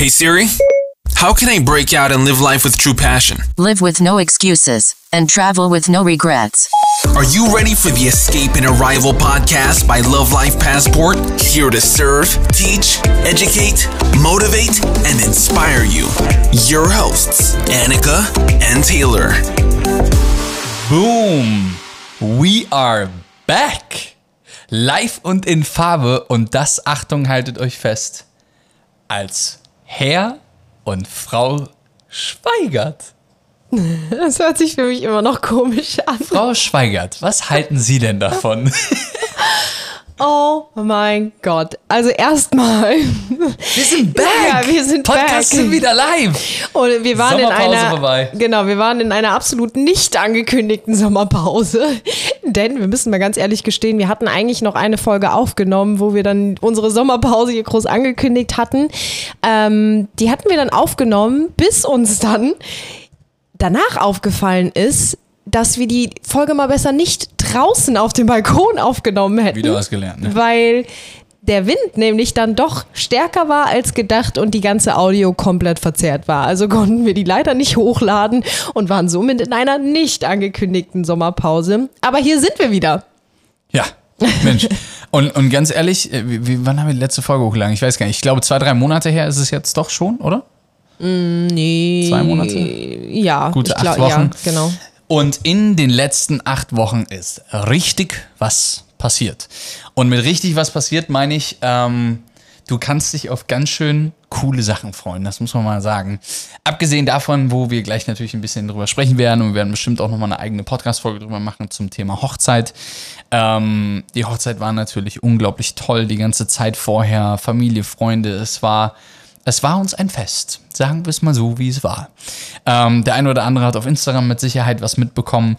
Hey Siri, how can I break out and live life with true passion? Live with no excuses and travel with no regrets. Are you ready for the Escape and Arrival podcast by Love Life Passport? Here to serve, teach, educate, motivate, and inspire you. Your hosts, Annika and Taylor. Boom! We are back! Live und in Farbe und das, Achtung, haltet euch fest, als Herr und Frau Schweigert. Das hört sich für mich immer noch komisch an. Frau Schweigert, was halten Sie denn davon? Oh mein Gott. Also erstmal. Wir sind back! Ja, wir sind Podcast back. sind wieder live! Und wir waren in einer vorbei. genau, wir waren in einer absolut nicht angekündigten Sommerpause, denn wir müssen mal ganz ehrlich gestehen, wir hatten eigentlich noch eine Folge aufgenommen, wo wir dann unsere Sommerpause hier groß angekündigt hatten. Ähm, die hatten wir dann aufgenommen, bis uns dann danach aufgefallen ist, dass wir die Folge mal besser nicht draußen auf dem Balkon aufgenommen hätten. Wieder was gelernt, ne? Weil der Wind nämlich dann doch stärker war als gedacht und die ganze Audio komplett verzerrt war. Also konnten wir die leider nicht hochladen und waren somit in einer nicht angekündigten Sommerpause. Aber hier sind wir wieder. Ja, Mensch. Und, und ganz ehrlich, äh, wie, wann haben wir die letzte Folge hochgeladen? Ich weiß gar nicht. Ich glaube, zwei, drei Monate her ist es jetzt doch schon, oder? Nee. Zwei Monate? Ja, Gute ich acht glaub- Wochen. Ja, genau. Und in den letzten acht Wochen ist richtig was passiert. Und mit richtig was passiert meine ich, ähm, du kannst dich auf ganz schön coole Sachen freuen, das muss man mal sagen. Abgesehen davon, wo wir gleich natürlich ein bisschen drüber sprechen werden und wir werden bestimmt auch nochmal eine eigene Podcast-Folge drüber machen zum Thema Hochzeit. Ähm, die Hochzeit war natürlich unglaublich toll, die ganze Zeit vorher, Familie, Freunde, es war es war uns ein Fest. Sagen wir es mal so, wie es war. Ähm, der eine oder andere hat auf Instagram mit Sicherheit was mitbekommen.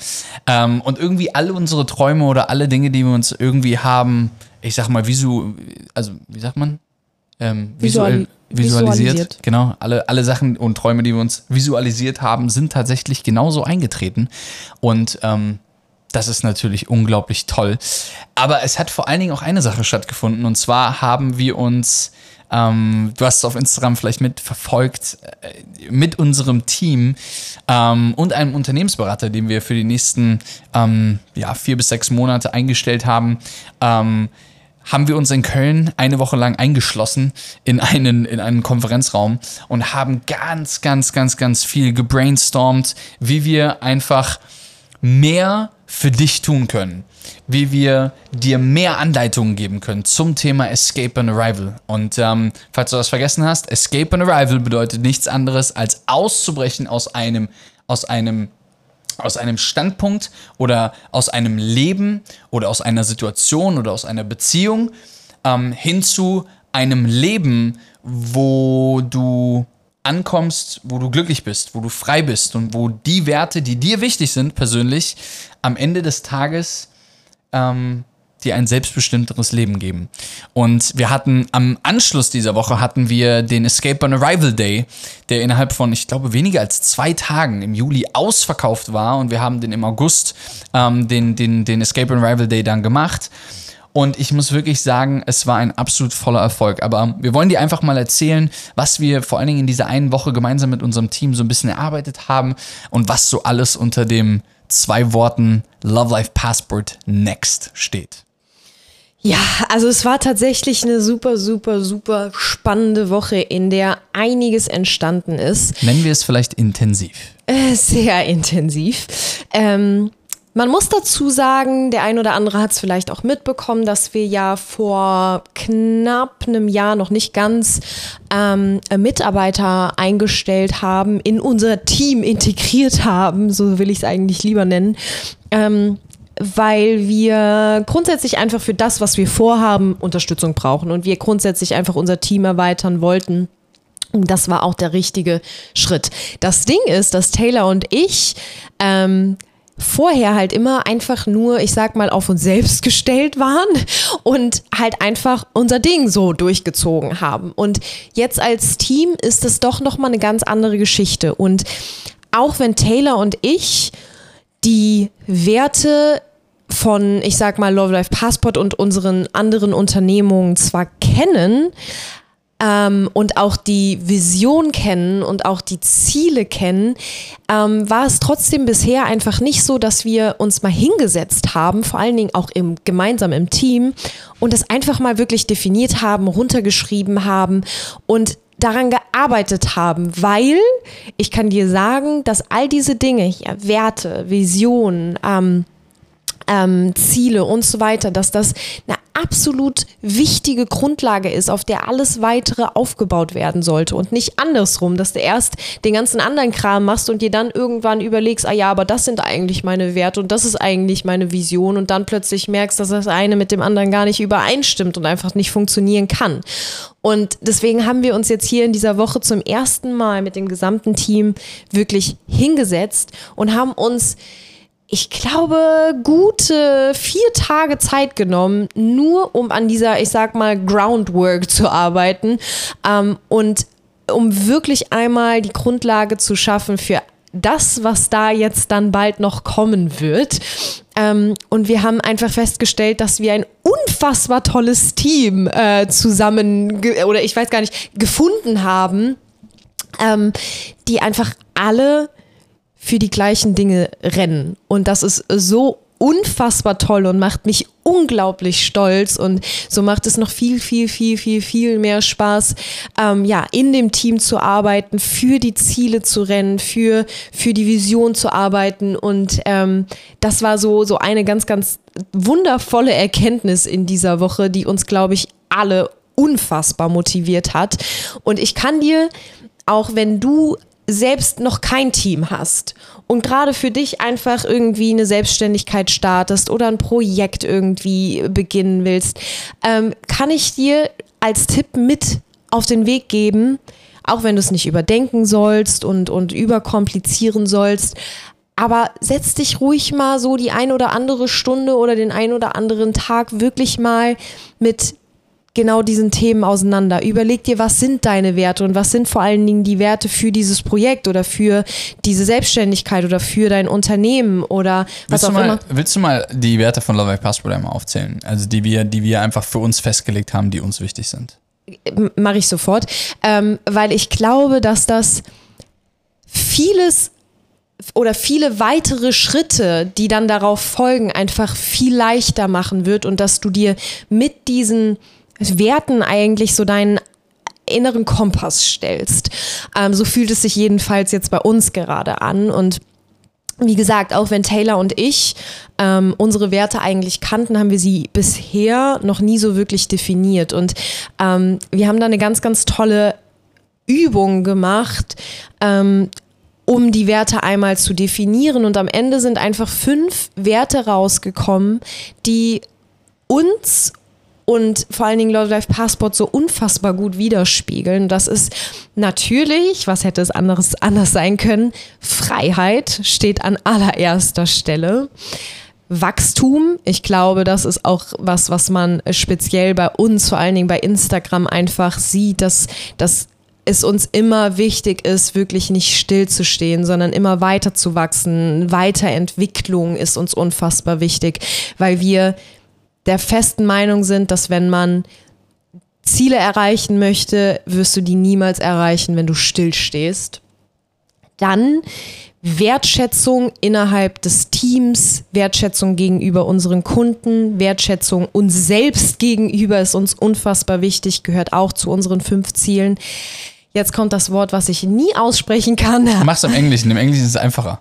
Ähm, und irgendwie alle unsere Träume oder alle Dinge, die wir uns irgendwie haben, ich sag mal, visu, also wie sagt man? Ähm, visuell, Visuali- visualisiert. visualisiert. Genau, alle, alle Sachen und Träume, die wir uns visualisiert haben, sind tatsächlich genauso eingetreten. Und ähm, das ist natürlich unglaublich toll. Aber es hat vor allen Dingen auch eine Sache stattgefunden. Und zwar haben wir uns, ähm, du hast es auf Instagram vielleicht mitverfolgt, äh, mit unserem Team ähm, und einem Unternehmensberater, den wir für die nächsten ähm, ja, vier bis sechs Monate eingestellt haben, ähm, haben wir uns in Köln eine Woche lang eingeschlossen in einen, in einen Konferenzraum und haben ganz, ganz, ganz, ganz viel gebrainstormt, wie wir einfach mehr für dich tun können, wie wir dir mehr Anleitungen geben können zum Thema Escape and Arrival. Und ähm, falls du das vergessen hast, Escape and Arrival bedeutet nichts anderes als auszubrechen aus einem, aus einem aus einem Standpunkt oder aus einem Leben oder aus einer Situation oder aus einer Beziehung ähm, hin zu einem Leben, wo du ankommst, wo du glücklich bist, wo du frei bist und wo die Werte, die dir wichtig sind, persönlich, am Ende des Tages ähm, dir ein selbstbestimmteres Leben geben. Und wir hatten am Anschluss dieser Woche hatten wir den Escape on Arrival Day, der innerhalb von, ich glaube, weniger als zwei Tagen im Juli ausverkauft war. Und wir haben den im August, ähm, den, den, den Escape on Arrival Day dann gemacht. Und ich muss wirklich sagen, es war ein absolut voller Erfolg. Aber wir wollen dir einfach mal erzählen, was wir vor allen Dingen in dieser einen Woche gemeinsam mit unserem Team so ein bisschen erarbeitet haben und was so alles unter dem zwei Worten Love Life Passport Next steht. Ja, also es war tatsächlich eine super, super, super spannende Woche, in der einiges entstanden ist. Nennen wir es vielleicht intensiv. Äh, Sehr intensiv. Ähm, man muss dazu sagen, der ein oder andere hat es vielleicht auch mitbekommen, dass wir ja vor knapp einem Jahr noch nicht ganz ähm, Mitarbeiter eingestellt haben, in unser Team integriert haben, so will ich es eigentlich lieber nennen. Ähm, weil wir grundsätzlich einfach für das, was wir vorhaben, Unterstützung brauchen und wir grundsätzlich einfach unser Team erweitern wollten. Und das war auch der richtige Schritt. Das Ding ist, dass Taylor und ich ähm, vorher halt immer einfach nur, ich sag mal, auf uns selbst gestellt waren und halt einfach unser Ding so durchgezogen haben. Und jetzt als Team ist es doch nochmal eine ganz andere Geschichte. Und auch wenn Taylor und ich die Werte von, ich sag mal, Love Life Passport und unseren anderen Unternehmungen zwar kennen, ähm, und auch die Vision kennen und auch die Ziele kennen, ähm, war es trotzdem bisher einfach nicht so, dass wir uns mal hingesetzt haben, vor allen Dingen auch im, gemeinsam im Team und das einfach mal wirklich definiert haben, runtergeschrieben haben und daran gearbeitet haben, weil ich kann dir sagen, dass all diese Dinge, ja, Werte, Visionen, ähm, ähm, Ziele und so weiter, dass das eine absolut wichtige Grundlage ist, auf der alles weitere aufgebaut werden sollte und nicht andersrum, dass du erst den ganzen anderen Kram machst und dir dann irgendwann überlegst, ah ja, aber das sind eigentlich meine Werte und das ist eigentlich meine Vision und dann plötzlich merkst, dass das eine mit dem anderen gar nicht übereinstimmt und einfach nicht funktionieren kann. Und deswegen haben wir uns jetzt hier in dieser Woche zum ersten Mal mit dem gesamten Team wirklich hingesetzt und haben uns ich glaube, gute vier Tage Zeit genommen, nur um an dieser, ich sag mal, Groundwork zu arbeiten ähm, und um wirklich einmal die Grundlage zu schaffen für das, was da jetzt dann bald noch kommen wird. Ähm, und wir haben einfach festgestellt, dass wir ein unfassbar tolles Team äh, zusammen oder ich weiß gar nicht gefunden haben, ähm, die einfach alle für die gleichen Dinge rennen. Und das ist so unfassbar toll und macht mich unglaublich stolz und so macht es noch viel, viel, viel, viel, viel mehr Spaß, ähm, ja, in dem Team zu arbeiten, für die Ziele zu rennen, für, für die Vision zu arbeiten und ähm, das war so, so eine ganz, ganz wundervolle Erkenntnis in dieser Woche, die uns, glaube ich, alle unfassbar motiviert hat und ich kann dir, auch wenn du selbst noch kein Team hast und gerade für dich einfach irgendwie eine Selbstständigkeit startest oder ein Projekt irgendwie beginnen willst, ähm, kann ich dir als Tipp mit auf den Weg geben, auch wenn du es nicht überdenken sollst und, und überkomplizieren sollst, aber setz dich ruhig mal so die ein oder andere Stunde oder den ein oder anderen Tag wirklich mal mit genau diesen Themen auseinander. Überleg dir, was sind deine Werte und was sind vor allen Dingen die Werte für dieses Projekt oder für diese Selbstständigkeit oder für dein Unternehmen oder was willst auch du mal, immer. Willst du mal die Werte von Love Passport einmal aufzählen? Also die wir, die wir einfach für uns festgelegt haben, die uns wichtig sind. Mache ich sofort, ähm, weil ich glaube, dass das vieles oder viele weitere Schritte, die dann darauf folgen, einfach viel leichter machen wird und dass du dir mit diesen Werten eigentlich so deinen inneren Kompass stellst. Ähm, so fühlt es sich jedenfalls jetzt bei uns gerade an und wie gesagt, auch wenn Taylor und ich ähm, unsere Werte eigentlich kannten, haben wir sie bisher noch nie so wirklich definiert. Und ähm, wir haben da eine ganz, ganz tolle Übung gemacht, ähm, um die Werte einmal zu definieren. Und am Ende sind einfach fünf Werte rausgekommen, die uns und vor allen Dingen Love Life Passport so unfassbar gut widerspiegeln. Das ist natürlich, was hätte es anderes anders sein können? Freiheit steht an allererster Stelle. Wachstum. Ich glaube, das ist auch was, was man speziell bei uns, vor allen Dingen bei Instagram einfach sieht, dass, dass es uns immer wichtig ist, wirklich nicht stillzustehen, sondern immer weiter zu wachsen. Weiterentwicklung ist uns unfassbar wichtig, weil wir der festen Meinung sind, dass wenn man Ziele erreichen möchte, wirst du die niemals erreichen, wenn du stillstehst. Dann Wertschätzung innerhalb des Teams, Wertschätzung gegenüber unseren Kunden, Wertschätzung uns selbst gegenüber ist uns unfassbar wichtig, gehört auch zu unseren fünf Zielen. Jetzt kommt das Wort, was ich nie aussprechen kann. Mach's im Englischen. Im Englischen ist es einfacher.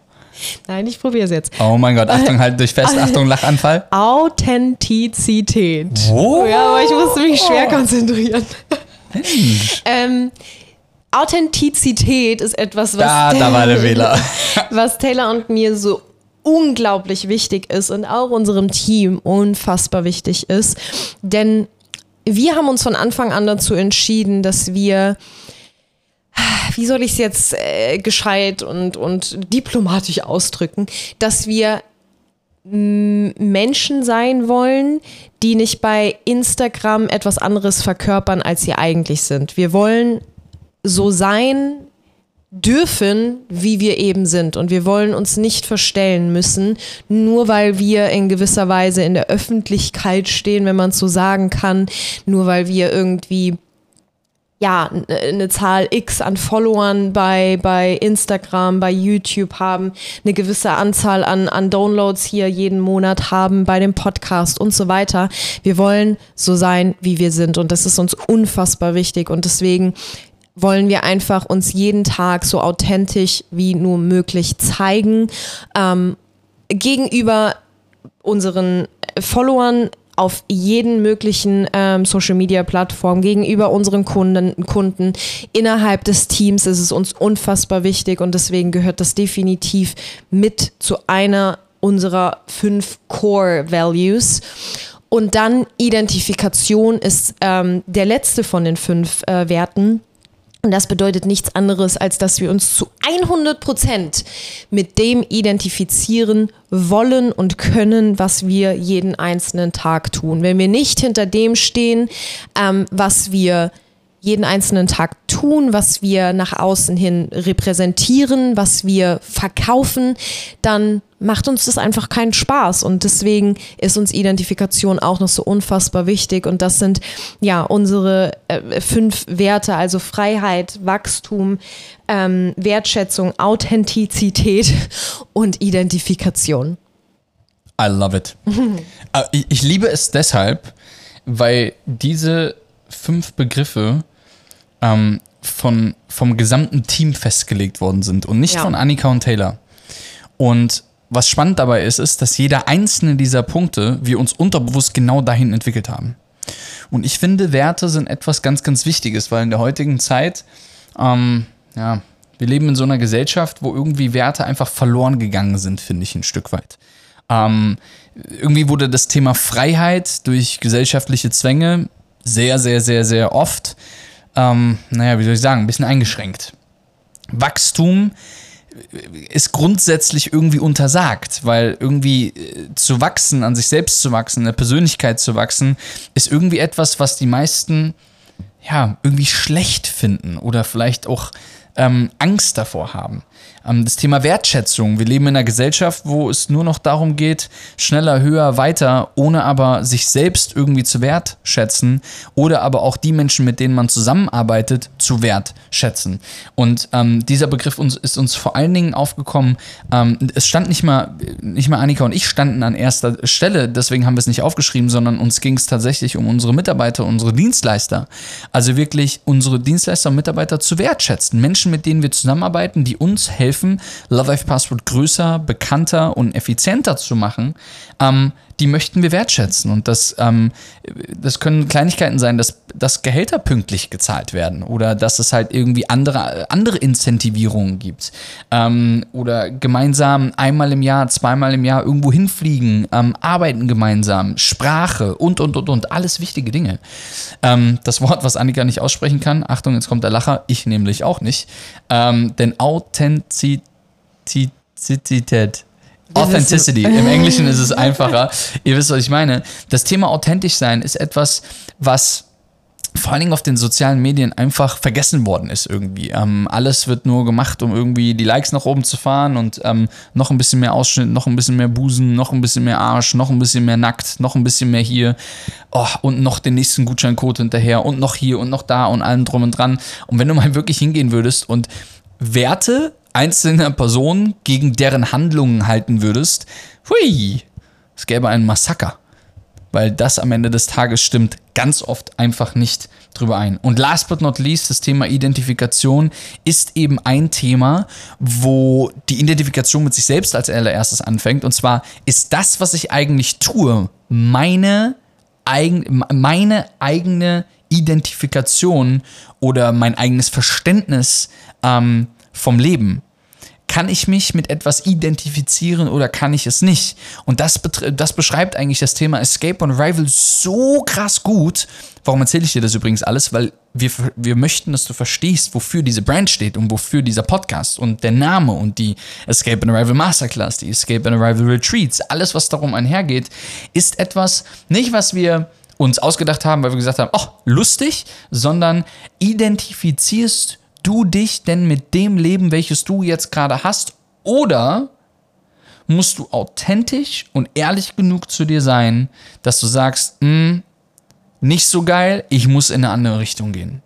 Nein, ich probiere es jetzt. Oh mein Gott, Achtung, halt durch fest, Achtung, Lachanfall. Authentizität. Oh. Ja, aber ich musste mich schwer konzentrieren. ähm, Authentizität ist etwas, was, Da, da war der Wähler. was Taylor und mir so unglaublich wichtig ist und auch unserem Team unfassbar wichtig ist. Denn wir haben uns von Anfang an dazu entschieden, dass wir wie soll ich es jetzt äh, gescheit und, und diplomatisch ausdrücken, dass wir Menschen sein wollen, die nicht bei Instagram etwas anderes verkörpern, als sie eigentlich sind. Wir wollen so sein dürfen, wie wir eben sind. Und wir wollen uns nicht verstellen müssen, nur weil wir in gewisser Weise in der Öffentlichkeit stehen, wenn man so sagen kann, nur weil wir irgendwie ja, eine Zahl X an Followern bei, bei Instagram, bei YouTube haben, eine gewisse Anzahl an, an Downloads hier jeden Monat haben bei dem Podcast und so weiter. Wir wollen so sein, wie wir sind und das ist uns unfassbar wichtig und deswegen wollen wir einfach uns jeden Tag so authentisch wie nur möglich zeigen ähm, gegenüber unseren Followern auf jeden möglichen ähm, Social Media Plattform gegenüber unseren Kunden, Kunden. Innerhalb des Teams ist es uns unfassbar wichtig und deswegen gehört das definitiv mit zu einer unserer fünf Core Values. Und dann Identifikation ist ähm, der letzte von den fünf äh, Werten. Und das bedeutet nichts anderes, als dass wir uns zu 100 Prozent mit dem identifizieren wollen und können, was wir jeden einzelnen Tag tun. Wenn wir nicht hinter dem stehen, ähm, was wir jeden einzelnen Tag tun, was wir nach außen hin repräsentieren, was wir verkaufen, dann macht uns das einfach keinen Spaß. Und deswegen ist uns Identifikation auch noch so unfassbar wichtig. Und das sind ja unsere äh, fünf Werte, also Freiheit, Wachstum, ähm, Wertschätzung, Authentizität und Identifikation. I love it. Ich, ich liebe es deshalb, weil diese fünf Begriffe ähm, von, vom gesamten Team festgelegt worden sind und nicht Ja. von Annika und Taylor. Und was spannend dabei ist, ist, dass jeder einzelne dieser Punkte wir uns unterbewusst genau dahin entwickelt haben. Und ich finde, Werte sind etwas ganz, ganz Wichtiges, weil in der heutigen Zeit, ähm, ja, wir leben in so einer Gesellschaft, wo irgendwie Werte einfach verloren gegangen sind, finde ich ein Stück weit. Ähm, irgendwie wurde das Thema Freiheit durch gesellschaftliche Zwänge sehr, sehr, sehr, sehr oft, ähm, naja, wie soll ich sagen, ein bisschen eingeschränkt. Wachstum ist grundsätzlich irgendwie untersagt, weil irgendwie äh, zu wachsen, an sich selbst zu wachsen, eine Persönlichkeit zu wachsen, ist irgendwie etwas, was die meisten ja irgendwie schlecht finden oder vielleicht auch ähm, Angst davor haben. Ähm, das Thema Wertschätzung. Wir leben in einer Gesellschaft, wo es nur noch darum geht, schneller, höher, weiter, ohne aber sich selbst irgendwie zu wertschätzen oder aber auch die Menschen, mit denen man zusammenarbeitet, zu wertschätzen. Und ähm, dieser Begriff uns, ist uns vor allen Dingen aufgekommen. Ähm, es stand nicht mal, nicht mal Annika und ich standen an erster Stelle, deswegen haben wir es nicht aufgeschrieben, sondern uns ging es tatsächlich um unsere Mitarbeiter, unsere Dienstleister. Also wirklich unsere Dienstleister und Mitarbeiter zu wertschätzen. Menschen, mit denen wir zusammenarbeiten, die uns helfen, Love Life Passport größer, bekannter und effizienter zu machen, ähm, die möchten wir wertschätzen. Und das, ähm, das können Kleinigkeiten sein, dass, dass Gehälter pünktlich gezahlt werden oder dass es halt irgendwie andere, andere Incentivierungen gibt. Ähm, oder gemeinsam einmal im Jahr, zweimal im Jahr irgendwo hinfliegen, ähm, arbeiten gemeinsam, Sprache und, und, und, und, alles wichtige Dinge. Ähm, das Wort, was Annika nicht aussprechen kann, Achtung, jetzt kommt der Lacher, ich nämlich auch nicht, ähm, denn Authentizität. Authenticity. Im Englischen ist es einfacher. Ihr wisst, was ich meine. Das Thema authentisch sein ist etwas, was vor allen Dingen auf den sozialen Medien einfach vergessen worden ist irgendwie. Ähm, alles wird nur gemacht, um irgendwie die Likes nach oben zu fahren und ähm, noch ein bisschen mehr Ausschnitt, noch ein bisschen mehr Busen, noch ein bisschen mehr Arsch, noch ein bisschen mehr nackt, noch ein bisschen mehr hier oh, und noch den nächsten Gutscheincode hinterher und noch hier und noch da und allem drum und dran. Und wenn du mal wirklich hingehen würdest und Werte einzelner Personen gegen deren Handlungen halten würdest, hui, es gäbe einen Massaker weil das am Ende des Tages stimmt ganz oft einfach nicht drüber ein. Und last but not least, das Thema Identifikation ist eben ein Thema, wo die Identifikation mit sich selbst als allererstes anfängt. Und zwar ist das, was ich eigentlich tue, meine, eigen, meine eigene Identifikation oder mein eigenes Verständnis ähm, vom Leben kann ich mich mit etwas identifizieren oder kann ich es nicht? Und das, das beschreibt eigentlich das Thema Escape on Arrival so krass gut. Warum erzähle ich dir das übrigens alles? Weil wir, wir möchten, dass du verstehst, wofür diese Brand steht und wofür dieser Podcast und der Name und die Escape on Arrival Masterclass, die Escape on Arrival Retreats, alles, was darum einhergeht, ist etwas, nicht was wir uns ausgedacht haben, weil wir gesagt haben, oh, lustig, sondern identifizierst du dich denn mit dem Leben, welches du jetzt gerade hast? Oder musst du authentisch und ehrlich genug zu dir sein, dass du sagst, "Hm, nicht so geil, ich muss in eine andere Richtung gehen.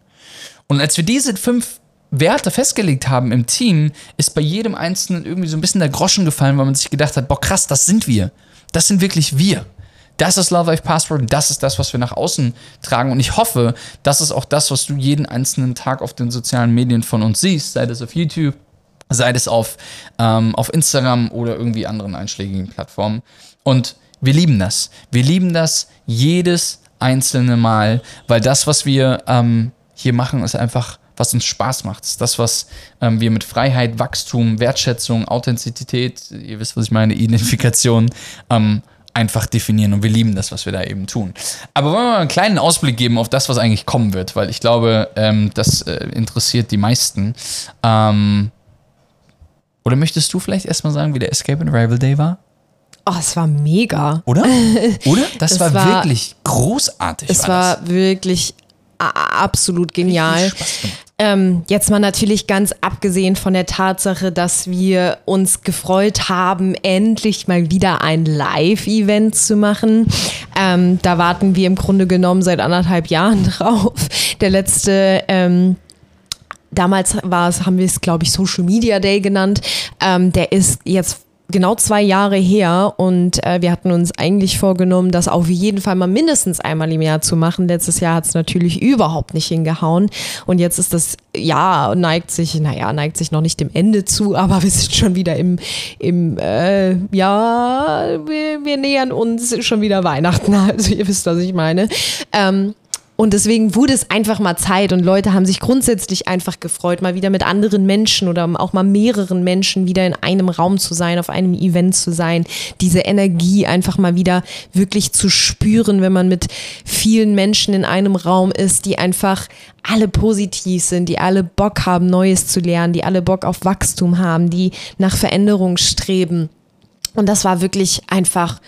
Und als wir diese fünf Werte festgelegt haben im Team, ist bei jedem Einzelnen irgendwie so ein bisschen der Groschen gefallen, weil man sich gedacht hat, boah krass, das sind wir. Das sind wirklich wir. Das ist Love Life Passport das ist das, was wir nach außen tragen. Und ich hoffe, das ist auch das, was du jeden einzelnen Tag auf den sozialen Medien von uns siehst, sei das auf YouTube, sei es auf, ähm, auf Instagram oder irgendwie anderen einschlägigen Plattformen. Und wir lieben das. Wir lieben das jedes einzelne Mal, weil das, was wir ähm, hier machen, ist einfach was uns Spaß macht. Das ist das, was ähm, wir mit Freiheit, Wachstum, Wertschätzung, Authentizität, ihr wisst, was ich meine, Identifikation, ähm, einfach definieren. Und wir lieben das, was wir da eben tun. Aber wollen wir mal einen kleinen Ausblick geben auf das, was eigentlich kommen wird, weil ich glaube, ähm, das äh, interessiert die meisten. Ähm, oder möchtest du vielleicht erstmal sagen, wie der Escape and Arrival Day war? Oh, es war mega. Oder? Oder? Das, war, war- wirklich großartig. Es war war wirklich absolut genial. Ähm, jetzt mal natürlich ganz abgesehen von der Tatsache, dass wir uns gefreut haben, endlich mal wieder ein Live-Event zu machen. Ähm, da warten wir im Grunde genommen seit anderthalb Jahren drauf. Der letzte ähm, damals war es, haben wir es, glaube ich, Social Media Day genannt. Ähm, der ist jetzt genau zwei Jahre her und äh, wir hatten uns eigentlich vorgenommen, das auf jeden Fall mal mindestens einmal im Jahr zu machen. Letztes Jahr hat es natürlich überhaupt nicht hingehauen und jetzt ist das Jahr neigt sich, naja, neigt sich noch nicht dem Ende zu, aber wir sind schon wieder im, im äh, ja, wir, wir nähern uns schon wieder Weihnachten, also ihr wisst, was ich meine. Ähm, und deswegen wurde es einfach mal Zeit und Leute haben sich grundsätzlich einfach gefreut, mal wieder mit anderen Menschen oder auch mal mehreren Menschen wieder in einem Raum zu sein, auf einem Event zu sein, diese Energie einfach mal wieder wirklich zu spüren, wenn man mit vielen Menschen in einem Raum ist, die einfach alle positiv sind, die alle Bock haben, Neues zu lernen, die alle Bock auf Wachstum haben, die nach Veränderung streben. Und das war wirklich einfach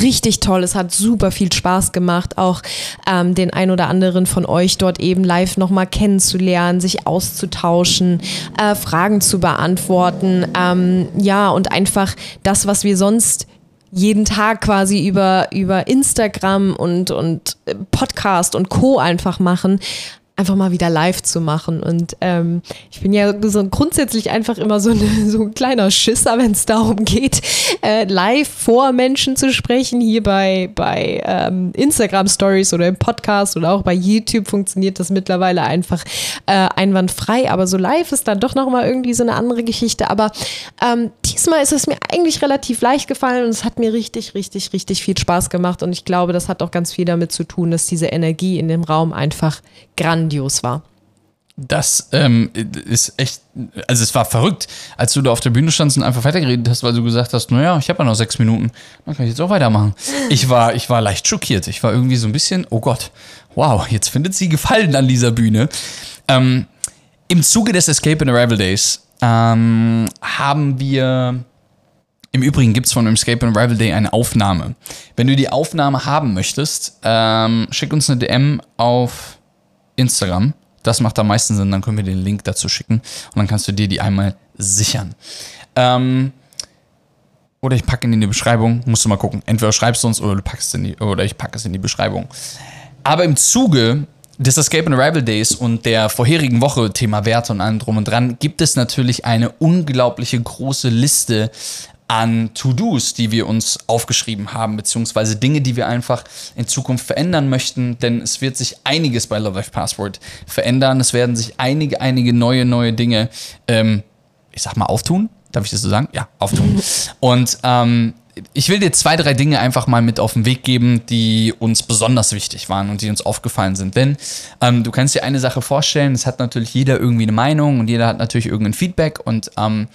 richtig toll. Es hat super viel Spaß gemacht, auch ähm, den ein oder anderen von euch dort eben live nochmal kennenzulernen, sich auszutauschen, äh, Fragen zu beantworten. Ähm, ja, und einfach das, was wir sonst jeden Tag quasi über, über Instagram und, und äh, Podcast und Co. einfach machen, einfach mal wieder live zu machen. Und ähm, ich bin ja so grundsätzlich einfach immer so, eine, so ein kleiner Schisser, wenn es darum geht, äh, live vor Menschen zu sprechen. Hier bei, bei ähm, Instagram Stories oder im Podcast oder auch bei YouTube funktioniert das mittlerweile einfach äh, einwandfrei. Aber so live ist dann doch nochmal irgendwie so eine andere Geschichte. Aber ähm, diesmal ist es mir eigentlich relativ leicht gefallen und es hat mir richtig, richtig, richtig viel Spaß gemacht. Und ich glaube, das hat auch ganz viel damit zu tun, dass diese Energie in dem Raum einfach grandios war. Das ähm, ist echt, also es war verrückt, als du da auf der Bühne standst und einfach weitergeredet hast, weil du gesagt hast, naja, ich habe ja noch sechs Minuten, dann kann ich jetzt auch weitermachen. Ich war, ich war leicht schockiert. Ich war irgendwie so ein bisschen, oh Gott, wow, jetzt findet sie Gefallen an dieser Bühne. Ähm, Im Zuge des Escape and Arrival Days ähm, haben wir im Übrigen gibt es von Escape and Arrival Day eine Aufnahme. Wenn du die Aufnahme haben möchtest, ähm, schick uns eine DM auf Instagram. Das macht am meisten Sinn, dann können wir den Link dazu schicken und dann kannst du dir die einmal sichern. Ähm, oder ich packe ihn in die Beschreibung, musst du mal gucken. Entweder schreibst du uns oder du packst in die, oder ich packe es in die Beschreibung. Aber im Zuge des Escape and Arrival Days und der vorherigen Woche, Thema Werte und allem drum und dran, gibt es natürlich eine unglaubliche große Liste an To-Dos, die wir uns aufgeschrieben haben, beziehungsweise Dinge, die wir einfach in Zukunft verändern möchten, denn es wird sich einiges bei Love Life Password verändern. Es werden sich einige, einige neue, neue Dinge, ähm, ich sag mal, auftun. Darf ich das so sagen? Ja, auftun. Und ähm, ich will dir zwei, drei Dinge einfach mal mit auf den Weg geben, die uns besonders wichtig waren und die uns aufgefallen sind. Denn ähm, du kannst dir eine Sache vorstellen, es hat natürlich jeder irgendwie eine Meinung und jeder hat natürlich irgendein Feedback und ähm,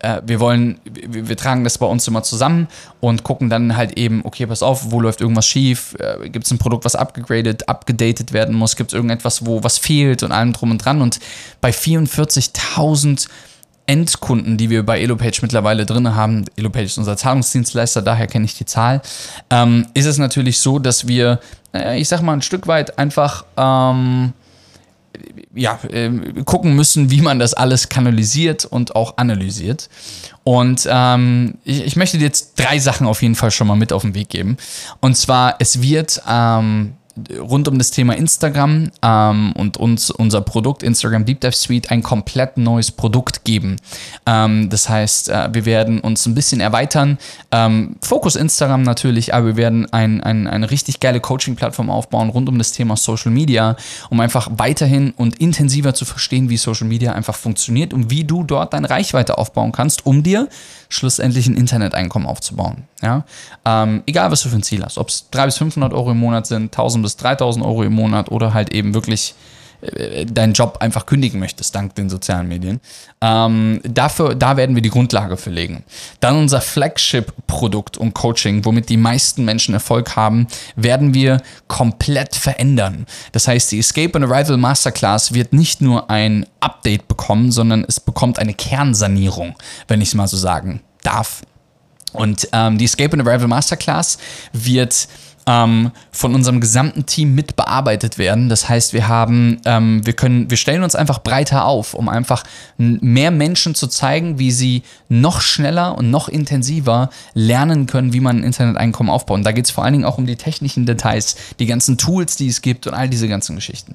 äh, wir wollen, wir, wir tragen das bei uns immer zusammen und gucken dann halt eben, okay, pass auf, wo läuft irgendwas schief? Äh, Gibt es ein Produkt, was abgegradet, abgedatet werden muss? Gibt es irgendetwas, wo was fehlt und allem drum und dran? Und bei 44.000 Endkunden, die wir bei Elopage mittlerweile drin haben, Elopage ist unser Zahlungsdienstleister, daher kenne ich die Zahl, ähm, ist es natürlich so, dass wir, naja, ich sag mal, ein Stück weit einfach ähm, ja, ähm, gucken müssen, wie man das alles kanalisiert und auch analysiert. Und ähm, ich, ich möchte dir jetzt drei Sachen auf jeden Fall schon mal mit auf den Weg geben. Und zwar, es wird ähm, rund um das Thema Instagram ähm, und uns unser Produkt Instagram Deep Dive Suite ein komplett neues Produkt geben. Ähm, das heißt, äh, wir werden uns ein bisschen erweitern. Ähm, Fokus Instagram natürlich, aber wir werden ein, ein, eine richtig geile Coaching-Plattform aufbauen rund um das Thema Social Media, um einfach weiterhin und intensiver zu verstehen, wie Social Media einfach funktioniert und wie du dort deine Reichweite aufbauen kannst, um dir schlussendlich ein Interneteinkommen aufzubauen. Ja? Ähm, egal, was du für ein Ziel hast, ob es 300 bis 500 Euro im Monat sind, 1000 bis 3000 Euro im Monat oder halt eben wirklich deinen Job einfach kündigen möchtest, dank den sozialen Medien. Ähm, dafür, da werden wir die Grundlage für legen. Dann unser Flagship-Produkt und Coaching, womit die meisten Menschen Erfolg haben, werden wir komplett verändern. Das heißt, die Escape and Arrival Masterclass wird nicht nur ein Update bekommen, sondern es bekommt eine Kernsanierung, wenn ich es mal so sagen darf. Und ähm, die Escape and Arrival Masterclass wird ähm, von unserem gesamten Team mit bearbeitet werden. Das heißt, wir haben, ähm, wir können, wir stellen uns einfach breiter auf, um einfach mehr Menschen zu zeigen, wie sie noch schneller und noch intensiver lernen können, wie man ein Interneteinkommen aufbaut. Und da geht es vor allen Dingen auch um die technischen Details, die ganzen Tools, die es gibt und all diese ganzen Geschichten.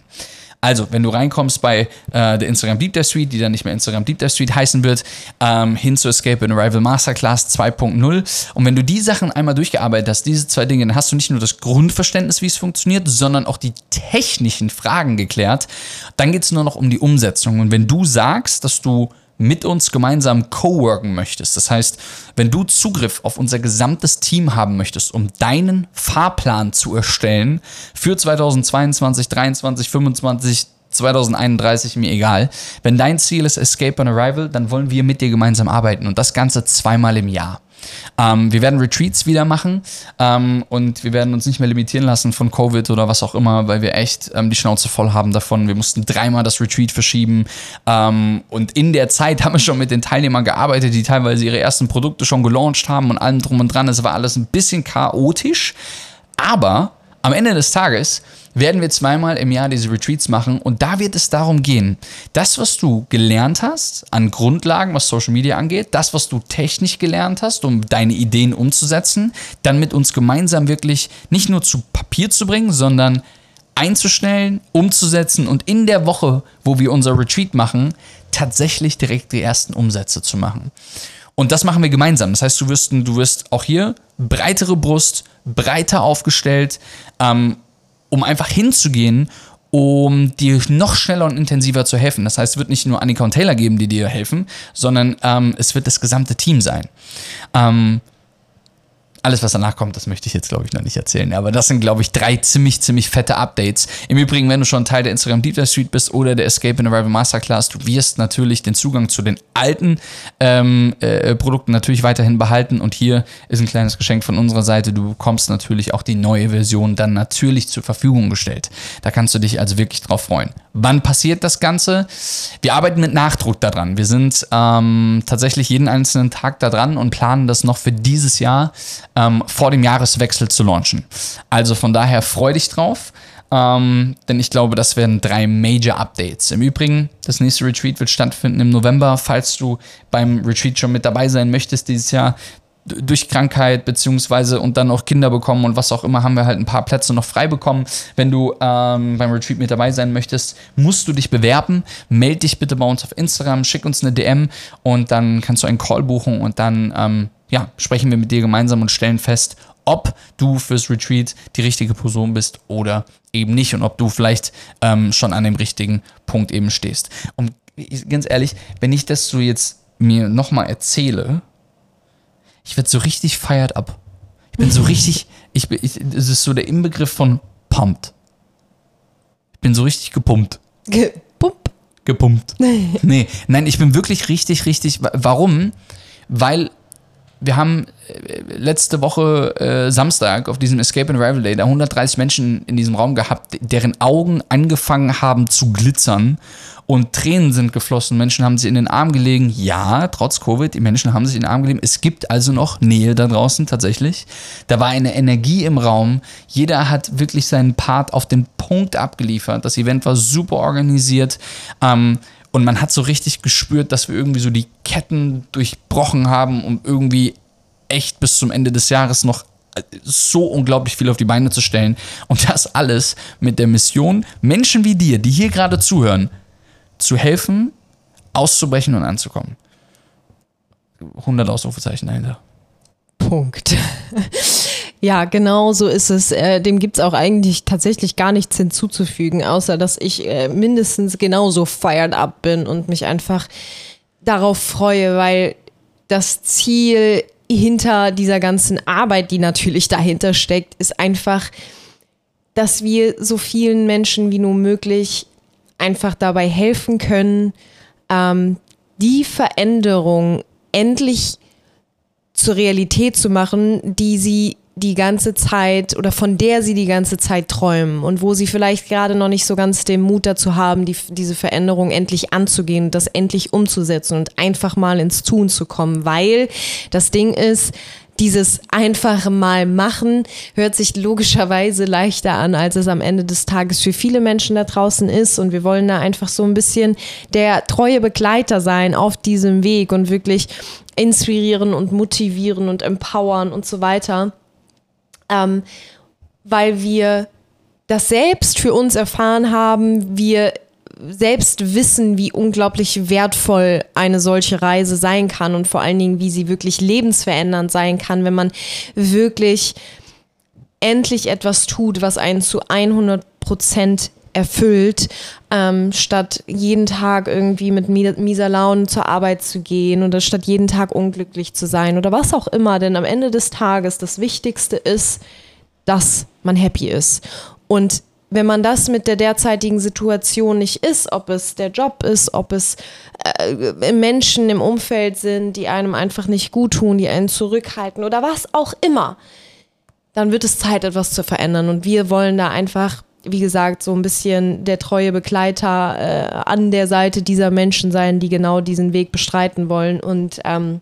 Also, wenn du reinkommst bei äh, der Instagram Deep Dive Suite, die dann nicht mehr Instagram Deep Dive Suite heißen wird, ähm, hin zu Escape and Arrival Masterclass 2.0. Und wenn du die Sachen einmal durchgearbeitet hast, diese zwei Dinge, dann hast du nicht nur das Grundverständnis, wie es funktioniert, sondern auch die technischen Fragen geklärt. Dann geht es nur noch um die Umsetzung. Und wenn du sagst, dass du mit uns gemeinsam co-worken möchtest. Das heißt, wenn du Zugriff auf unser gesamtes Team haben möchtest, um deinen Fahrplan zu erstellen für 2022, 2023, 2025, 2031, mir egal. Wenn dein Ziel ist Escape on Arrival, dann wollen wir mit dir gemeinsam arbeiten und das Ganze zweimal im Jahr. Ähm, wir werden Retreats wieder machen ähm, und wir werden uns nicht mehr limitieren lassen von Covid oder was auch immer, weil wir echt ähm, die Schnauze voll haben davon. Wir mussten dreimal das Retreat verschieben ähm, und in der Zeit haben wir schon mit den Teilnehmern gearbeitet, die teilweise ihre ersten Produkte schon gelauncht haben und allem drum und dran. Es war alles ein bisschen chaotisch, aber am Ende des Tages werden wir zweimal im Jahr diese Retreats machen und da wird es darum gehen, das, was du gelernt hast an Grundlagen, was Social Media angeht, das, was du technisch gelernt hast, um deine Ideen umzusetzen, dann mit uns gemeinsam wirklich nicht nur zu Papier zu bringen, sondern einzustellen, umzusetzen und in der Woche, wo wir unser Retreat machen, tatsächlich direkt die ersten Umsätze zu machen. Und das machen wir gemeinsam. Das heißt, du wirst, du wirst auch hier breitere Brust, breiter aufgestellt, ähm, um einfach hinzugehen, um dir noch schneller und intensiver zu helfen. Das heißt, es wird nicht nur Annika und Taylor geben, die dir helfen, sondern ähm, es wird das gesamte Team sein. Ähm, alles, was danach kommt, das möchte ich jetzt, glaube ich, noch nicht erzählen. Aber das sind, glaube ich, drei ziemlich, ziemlich fette Updates. Im Übrigen, wenn du schon Teil der Instagram Deep Dive Suite bist oder der Escape and Arrival Masterclass, du wirst natürlich den Zugang zu den alten ähm, äh, Produkten natürlich weiterhin behalten. Und hier ist ein kleines Geschenk von unserer Seite. Du bekommst natürlich auch die neue Version dann natürlich zur Verfügung gestellt. Da kannst du dich also wirklich drauf freuen. Wann passiert das Ganze? Wir arbeiten mit Nachdruck daran. Wir sind ähm, tatsächlich jeden einzelnen Tag da dran und planen das noch für dieses Jahr ähm, vor dem Jahreswechsel zu launchen. Also von daher freu dich drauf. Ähm, denn ich glaube, das werden drei Major Updates. Im Übrigen, das nächste Retreat wird stattfinden im November. Falls du beim Retreat schon mit dabei sein möchtest dieses Jahr, durch Krankheit beziehungsweise und dann auch Kinder bekommen und was auch immer, haben wir halt ein paar Plätze noch frei bekommen. Wenn du ähm, beim Retreat mit dabei sein möchtest, musst du dich bewerben. Meld dich bitte bei uns auf Instagram, schick uns eine DM und dann kannst du einen Call buchen und dann ähm, ja, sprechen wir mit dir gemeinsam und stellen fest, ob du fürs Retreat die richtige Person bist oder eben nicht und ob du vielleicht ähm, schon an dem richtigen Punkt eben stehst. Und ganz ehrlich, wenn ich das so jetzt mir nochmal erzähle, ich werde so richtig feiert ab. Ich bin so richtig, ich bin, ich, das ist so der Inbegriff von pumped. Ich bin so richtig gepumpt. Gepumpt? Gepumpt. nee, nein, ich bin wirklich richtig, richtig. Warum? Weil wir haben äh, letzte Woche äh, Samstag auf diesem Escape and Arrival Day da 130 Menschen in diesem Raum gehabt, deren Augen angefangen haben zu glitzern und Tränen sind geflossen. Menschen haben sich in den Arm gelegen. Ja, trotz Covid, die Menschen haben sich in den Arm gelegen. Es gibt also noch Nähe da draußen tatsächlich. Da war eine Energie im Raum. Jeder hat wirklich seinen Part auf den Punkt abgeliefert. Das Event war super organisiert. Ähm, und man hat so richtig gespürt, dass wir irgendwie so die Ketten durchbrochen haben, um irgendwie echt bis zum Ende des Jahres noch so unglaublich viel auf die Beine zu stellen. Und das alles mit der Mission, Menschen wie dir, die hier gerade zuhören, zu helfen, auszubrechen und anzukommen. 100 Ausrufezeichen dahinter. Punkt. Ja, genau so ist es. Äh, dem gibt es auch eigentlich tatsächlich gar nichts hinzuzufügen, außer dass ich äh, mindestens genauso fired up bin und mich einfach darauf freue, weil das Ziel hinter dieser ganzen Arbeit, die natürlich dahinter steckt, ist einfach, dass wir so vielen Menschen wie nur möglich einfach dabei helfen können, ähm, die Veränderung endlich zur Realität zu machen, die sie die ganze Zeit oder von der sie die ganze Zeit träumen und wo sie vielleicht gerade noch nicht so ganz den Mut dazu haben, die, diese Veränderung endlich anzugehen, das endlich umzusetzen und einfach mal ins Tun zu kommen, weil das Ding ist, dieses einfache Mal machen hört sich logischerweise leichter an, als es am Ende des Tages für viele Menschen da draußen ist. Und wir wollen da einfach so ein bisschen der treue Begleiter sein auf diesem Weg und wirklich inspirieren und motivieren und empowern und so weiter ähm, weil wir das selbst für uns erfahren haben, wir selbst wissen, wie unglaublich wertvoll eine solche Reise sein kann und vor allen Dingen, wie sie wirklich lebensverändernd sein kann, wenn man wirklich endlich etwas tut, was einen zu 100 Prozent erfüllt, ähm, statt jeden Tag irgendwie mit mieser Laune zur Arbeit zu gehen oder statt jeden Tag unglücklich zu sein oder was auch immer. Denn am Ende des Tages das Wichtigste ist, dass man happy ist. Und wenn man das mit der derzeitigen Situation nicht ist, ob es der Job ist, ob es äh, Menschen im Umfeld sind, die einem einfach nicht gut tun, die einen zurückhalten oder was auch immer, dann wird es Zeit, etwas zu verändern. Und wir wollen da einfach, wie gesagt, so ein bisschen der treue Begleiter äh, an der Seite dieser Menschen sein, die genau diesen Weg bestreiten wollen. Und ähm,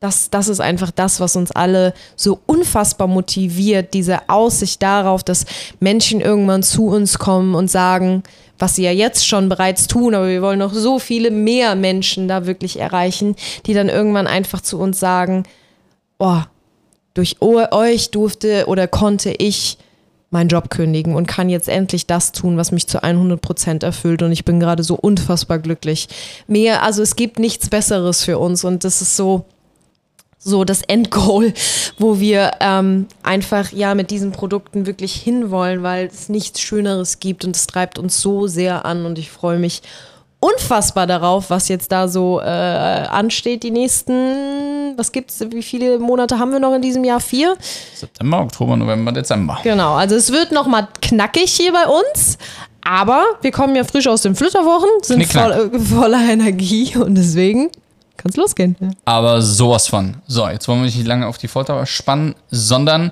das, das ist einfach das, was uns alle so unfassbar motiviert, diese Aussicht darauf, dass Menschen irgendwann zu uns kommen und sagen, was sie ja jetzt schon bereits tun, aber wir wollen noch so viele mehr Menschen da wirklich erreichen, die dann irgendwann einfach zu uns sagen, oh, durch euch durfte oder konnte ich meinen Job kündigen und kann jetzt endlich das tun, was mich zu 100 Prozent erfüllt. Und ich bin gerade so unfassbar glücklich. Mehr, also es gibt nichts Besseres für uns. Und das ist so, so das Endgoal, wo wir ähm, einfach ja mit diesen Produkten wirklich hinwollen, weil es nichts Schöneres gibt. Und es treibt uns so sehr an. Und ich freue mich unfassbar darauf, was jetzt da so äh, ansteht. Die nächsten, was gibt's, wie viele Monate haben wir noch in diesem Jahr? Vier? September, Oktober, November, Dezember. Genau, also es wird noch mal knackig hier bei uns. Aber wir kommen ja frisch aus den Flitterwochen, sind voll, äh, voller Energie und deswegen kann es losgehen. Aber sowas von. So, jetzt wollen wir nicht lange auf die Folter spannen, sondern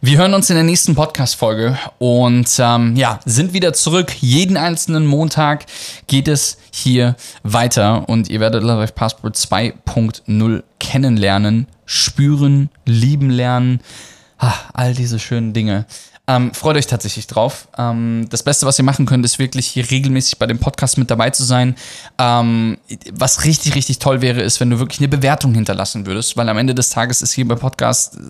wir hören uns in der nächsten Podcast-Folge und ähm, ja, sind wieder zurück. Jeden einzelnen Montag geht es hier weiter und ihr werdet Love Life Passport 2.0 kennenlernen, spüren, lieben lernen. Ah, all diese schönen Dinge. Ähm, freut euch tatsächlich drauf. Ähm, das Beste, was ihr machen könnt, ist wirklich hier regelmäßig bei dem Podcast mit dabei zu sein. Ähm, was richtig, richtig toll wäre, ist, wenn du wirklich eine Bewertung hinterlassen würdest, weil am Ende des Tages ist hier bei Podcast, äh,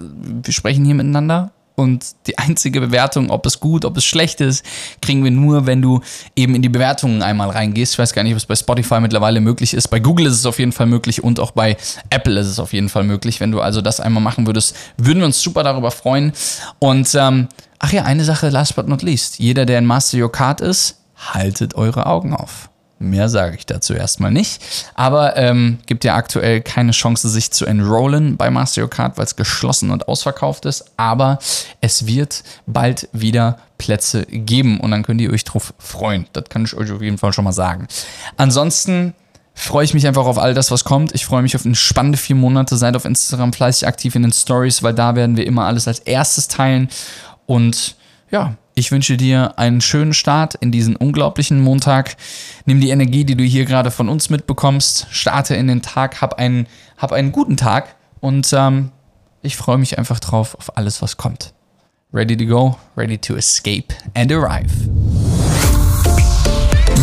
wir sprechen hier miteinander und die einzige Bewertung, ob es gut, ob es schlecht ist, kriegen wir nur, wenn du eben in die Bewertungen einmal reingehst. Ich weiß gar nicht, was bei Spotify mittlerweile möglich ist. Bei Google ist es auf jeden Fall möglich und auch bei Apple ist es auf jeden Fall möglich. Wenn du also das einmal machen würdest, würden wir uns super darüber freuen. Und ähm, ach ja, eine Sache, last but not least. Jeder, der in Master Your Card ist, haltet eure Augen auf. Mehr sage ich dazu erstmal nicht. Aber ähm, gibt ja aktuell keine Chance, sich zu enrollen bei Master Your Card, weil es geschlossen und ausverkauft ist. Aber es wird bald wieder Plätze geben und dann könnt ihr euch drauf freuen. Das kann ich euch auf jeden Fall schon mal sagen. Ansonsten freue ich mich einfach auf all das, was kommt. Ich freue mich auf spannende vier Monate. Seid auf Instagram fleißig aktiv in den Stories, weil da werden wir immer alles als erstes teilen. Und ja, ich wünsche dir einen schönen Start in diesen unglaublichen Montag. Nimm die Energie, die du hier gerade von uns mitbekommst, starte in den Tag, hab einen, hab einen guten Tag und ähm, ich freue mich einfach drauf auf alles, was kommt. Ready to go, ready to escape and arrive.